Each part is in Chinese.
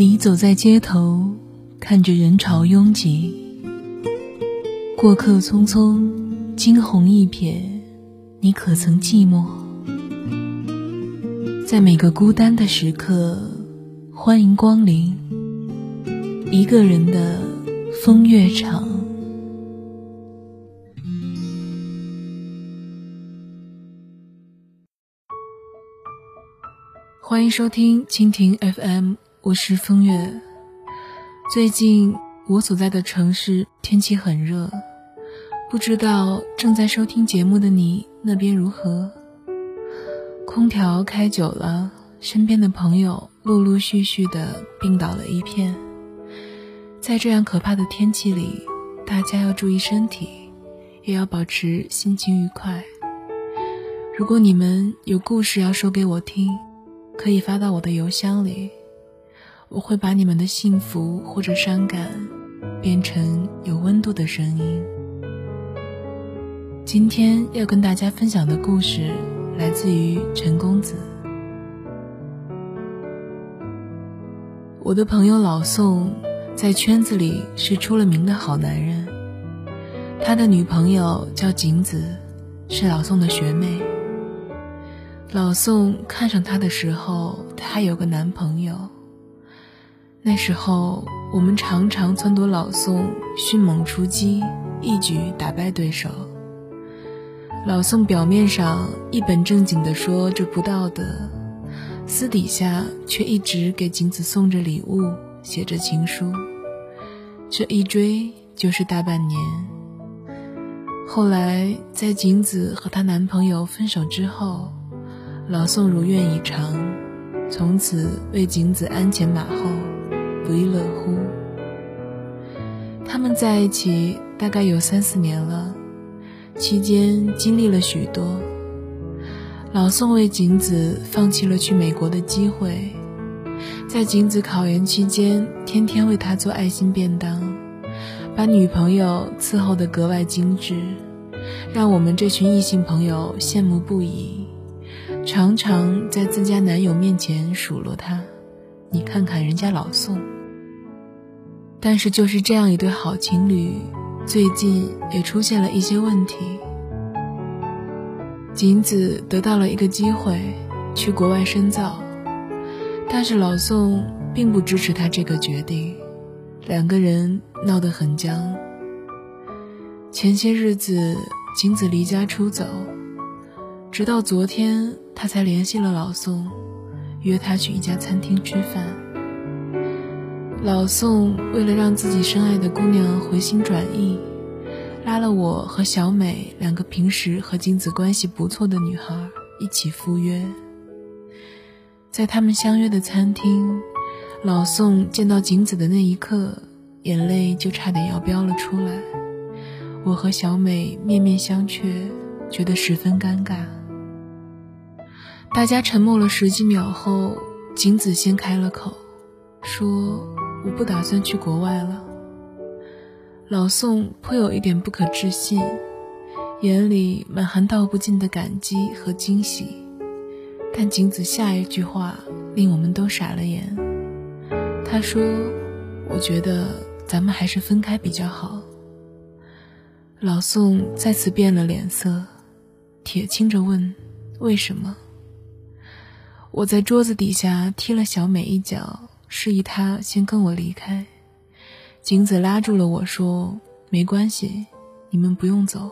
你走在街头，看着人潮拥挤，过客匆匆，惊鸿一瞥，你可曾寂寞？在每个孤单的时刻，欢迎光临一个人的风月场。欢迎收听蜻蜓 FM，我是风月。最近我所在的城市天气很热，不知道正在收听节目的你那边如何？空调开久了，身边的朋友陆陆续续的病倒了一片。在这样可怕的天气里，大家要注意身体，也要保持心情愉快。如果你们有故事要说给我听。可以发到我的邮箱里，我会把你们的幸福或者伤感变成有温度的声音。今天要跟大家分享的故事来自于陈公子。我的朋友老宋在圈子里是出了名的好男人，他的女朋友叫景子，是老宋的学妹。老宋看上她的时候，她还有个男朋友。那时候，我们常常撺掇老宋迅猛出击，一举打败对手。老宋表面上一本正经地说这不道德，私底下却一直给景子送着礼物，写着情书。这一追就是大半年。后来，在景子和她男朋友分手之后，老宋如愿以偿，从此为景子鞍前马后，不亦乐乎。他们在一起大概有三四年了，期间经历了许多。老宋为景子放弃了去美国的机会，在景子考研期间，天天为她做爱心便当，把女朋友伺候得格外精致，让我们这群异性朋友羡慕不已。常常在自家男友面前数落他，你看看人家老宋。但是就是这样一对好情侣，最近也出现了一些问题。景子得到了一个机会，去国外深造，但是老宋并不支持他这个决定，两个人闹得很僵。前些日子，景子离家出走。直到昨天，他才联系了老宋，约他去一家餐厅吃饭。老宋为了让自己深爱的姑娘回心转意，拉了我和小美两个平时和金子关系不错的女孩一起赴约。在他们相约的餐厅，老宋见到景子的那一刻，眼泪就差点要飙了出来。我和小美面面相觑，觉得十分尴尬。大家沉默了十几秒后，景子先开了口，说：“我不打算去国外了。”老宋颇有一点不可置信，眼里满含道不尽的感激和惊喜。但景子下一句话令我们都傻了眼。他说：“我觉得咱们还是分开比较好。”老宋再次变了脸色，铁青着问：“为什么？”我在桌子底下踢了小美一脚，示意他先跟我离开。景子拉住了我说：“没关系，你们不用走。”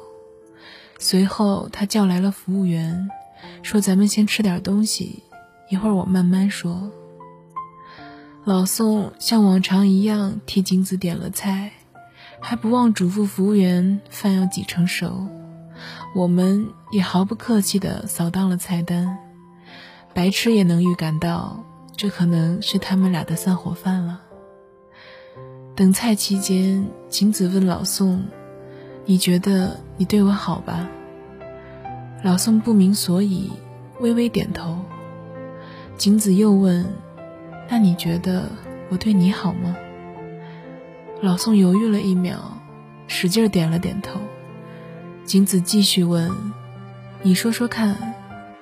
随后他叫来了服务员，说：“咱们先吃点东西，一会儿我慢慢说。”老宋像往常一样替景子点了菜，还不忘嘱咐服务员饭要几成熟。我们也毫不客气地扫荡了菜单。白痴也能预感到，这可能是他们俩的散伙饭了。等菜期间，景子问老宋：“你觉得你对我好吧？”老宋不明所以，微微点头。景子又问：“那你觉得我对你好吗？”老宋犹豫了一秒，使劲点了点头。景子继续问：“你说说看，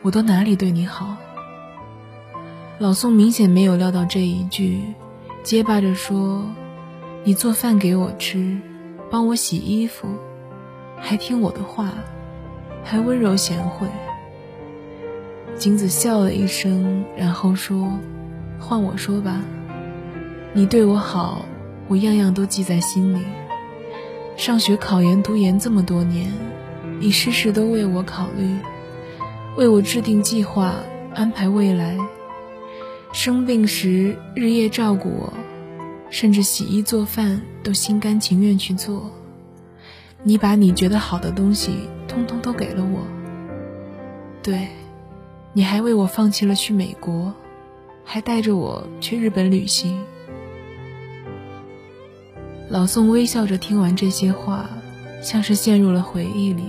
我都哪里对你好？”老宋明显没有料到这一句，结巴着说：“你做饭给我吃，帮我洗衣服，还听我的话，还温柔贤惠。”景子笑了一声，然后说：“换我说吧，你对我好，我样样都记在心里。上学、考研、读研这么多年，你事事都为我考虑，为我制定计划，安排未来。生病时日夜照顾我，甚至洗衣做饭都心甘情愿去做。你把你觉得好的东西，通通都给了我。对。”你还为我放弃了去美国，还带着我去日本旅行。老宋微笑着听完这些话，像是陷入了回忆里。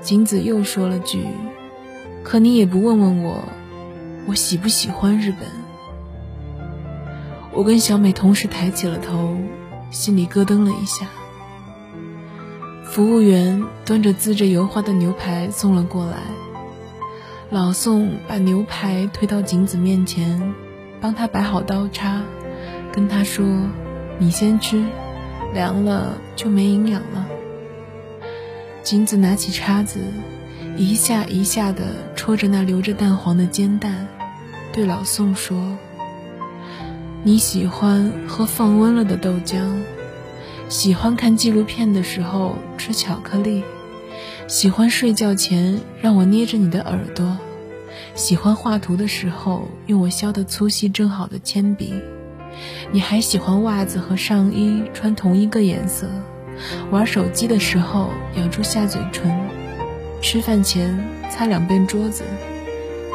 景子又说了句：“可你也不问问我，我喜不喜欢日本？”我跟小美同时抬起了头，心里咯噔了一下。服务员端着滋着油花的牛排送了过来。老宋把牛排推到景子面前，帮他摆好刀叉，跟他说：“你先吃，凉了就没营养了。”景子拿起叉子，一下一下地戳着那流着蛋黄的煎蛋，对老宋说：“你喜欢喝放温了的豆浆，喜欢看纪录片的时候吃巧克力。”喜欢睡觉前让我捏着你的耳朵，喜欢画图的时候用我削的粗细正好的铅笔，你还喜欢袜子和上衣穿同一个颜色，玩手机的时候咬住下嘴唇，吃饭前擦两遍桌子，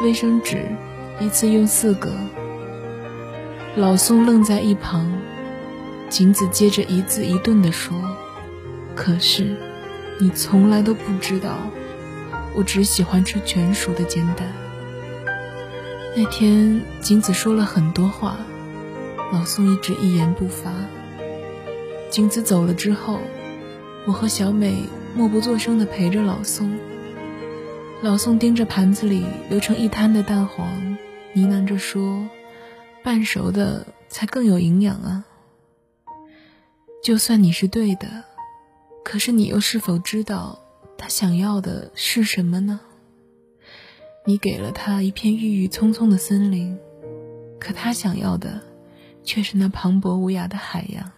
卫生纸一次用四个。老宋愣在一旁，景子接着一字一顿地说：“可是。”你从来都不知道，我只喜欢吃全熟的煎蛋。那天，景子说了很多话，老宋一直一言不发。景子走了之后，我和小美默不作声地陪着老宋。老宋盯着盘子里流成一滩的蛋黄，呢喃着说：“半熟的才更有营养啊。”就算你是对的。可是你又是否知道他想要的是什么呢？你给了他一片郁郁葱葱的森林，可他想要的却是那磅礴无涯的海洋。